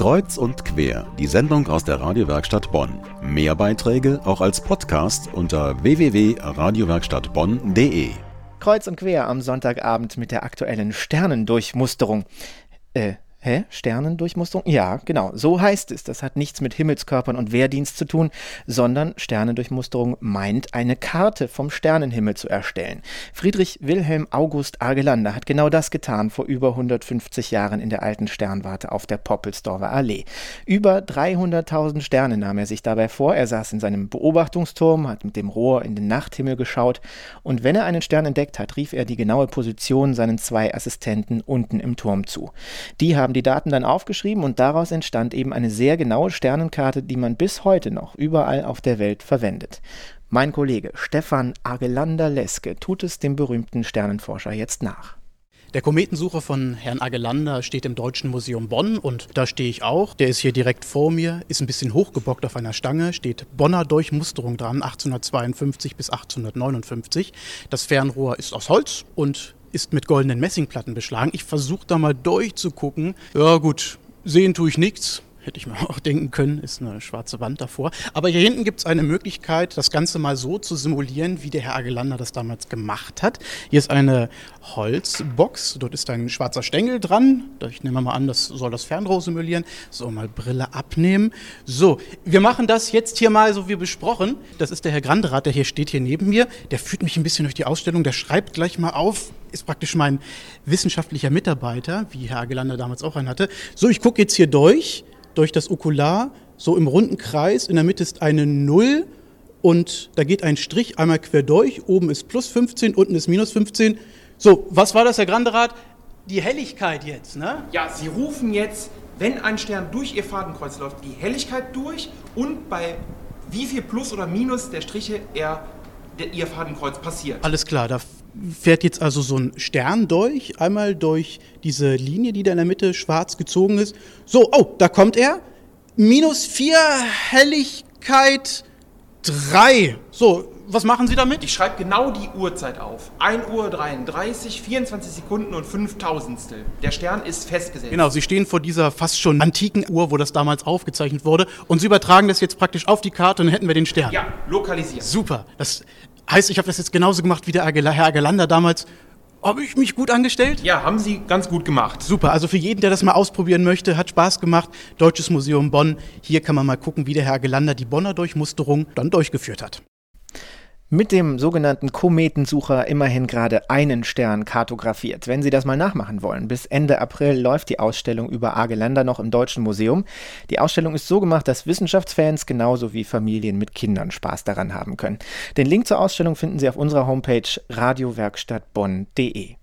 Kreuz und quer, die Sendung aus der Radiowerkstatt Bonn. Mehr Beiträge auch als Podcast unter www.radiowerkstattbonn.de. Kreuz und quer am Sonntagabend mit der aktuellen Sternendurchmusterung. Äh, Hä? Sternendurchmusterung? Ja, genau, so heißt es. Das hat nichts mit Himmelskörpern und Wehrdienst zu tun, sondern Sternendurchmusterung meint, eine Karte vom Sternenhimmel zu erstellen. Friedrich Wilhelm August Argelander hat genau das getan vor über 150 Jahren in der alten Sternwarte auf der Poppelsdorfer Allee. Über 300.000 Sterne nahm er sich dabei vor. Er saß in seinem Beobachtungsturm, hat mit dem Rohr in den Nachthimmel geschaut und wenn er einen Stern entdeckt hat, rief er die genaue Position seinen zwei Assistenten unten im Turm zu. Die haben haben die Daten dann aufgeschrieben und daraus entstand eben eine sehr genaue Sternenkarte, die man bis heute noch überall auf der Welt verwendet. Mein Kollege Stefan Agelander-Leske tut es dem berühmten Sternenforscher jetzt nach. Der Kometensucher von Herrn Agelander steht im Deutschen Museum Bonn und da stehe ich auch. Der ist hier direkt vor mir, ist ein bisschen hochgebockt auf einer Stange, steht Bonner Durchmusterung dran, 1852 bis 1859. Das Fernrohr ist aus Holz und ist mit goldenen Messingplatten beschlagen. Ich versuche da mal durchzugucken. Ja gut, sehen tue ich nichts. Hätte ich mir auch denken können, ist eine schwarze Wand davor. Aber hier hinten gibt es eine Möglichkeit, das Ganze mal so zu simulieren, wie der Herr Agelander das damals gemacht hat. Hier ist eine Holzbox, dort ist ein schwarzer Stängel dran. Ich nehme mal an, das soll das Fernrohr simulieren. So, mal Brille abnehmen. So, wir machen das jetzt hier mal so wie besprochen. Das ist der Herr Granderath, der hier steht, hier neben mir. Der führt mich ein bisschen durch die Ausstellung. Der schreibt gleich mal auf, ist praktisch mein wissenschaftlicher Mitarbeiter, wie Herr Agelander damals auch einen hatte. So, ich gucke jetzt hier durch durch das Okular, so im runden Kreis. In der Mitte ist eine Null und da geht ein Strich einmal quer durch. Oben ist plus 15, unten ist minus 15. So, was war das, Herr Granderat? Die Helligkeit jetzt, ne? Ja, Sie rufen jetzt, wenn ein Stern durch Ihr Fadenkreuz läuft, die Helligkeit durch und bei wie viel Plus oder Minus der Striche er der, Ihr Fadenkreuz passiert. Alles klar, da fährt jetzt also so ein Stern durch, einmal durch diese Linie, die da in der Mitte schwarz gezogen ist. So, oh, da kommt er. Minus 4 Helligkeit 3. So, was machen Sie damit? Ich schreibe genau die Uhrzeit auf. 1 Uhr 33, 24 Sekunden und 5 Tausendstel. Der Stern ist festgesetzt. Genau, Sie stehen vor dieser fast schon antiken Uhr, wo das damals aufgezeichnet wurde. Und Sie übertragen das jetzt praktisch auf die Karte und dann hätten wir den Stern. Ja, lokalisiert. Super. Das heißt, ich habe das jetzt genauso gemacht wie der Herr Agelander damals. Habe ich mich gut angestellt? Ja, haben Sie ganz gut gemacht. Super, also für jeden, der das mal ausprobieren möchte, hat Spaß gemacht. Deutsches Museum Bonn. Hier kann man mal gucken, wie der Herr Gelander die Bonner Durchmusterung dann durchgeführt hat mit dem sogenannten Kometensucher immerhin gerade einen Stern kartografiert. Wenn Sie das mal nachmachen wollen, bis Ende April läuft die Ausstellung über Argelander noch im Deutschen Museum. Die Ausstellung ist so gemacht, dass Wissenschaftsfans genauso wie Familien mit Kindern Spaß daran haben können. Den Link zur Ausstellung finden Sie auf unserer Homepage radiowerkstattbonn.de.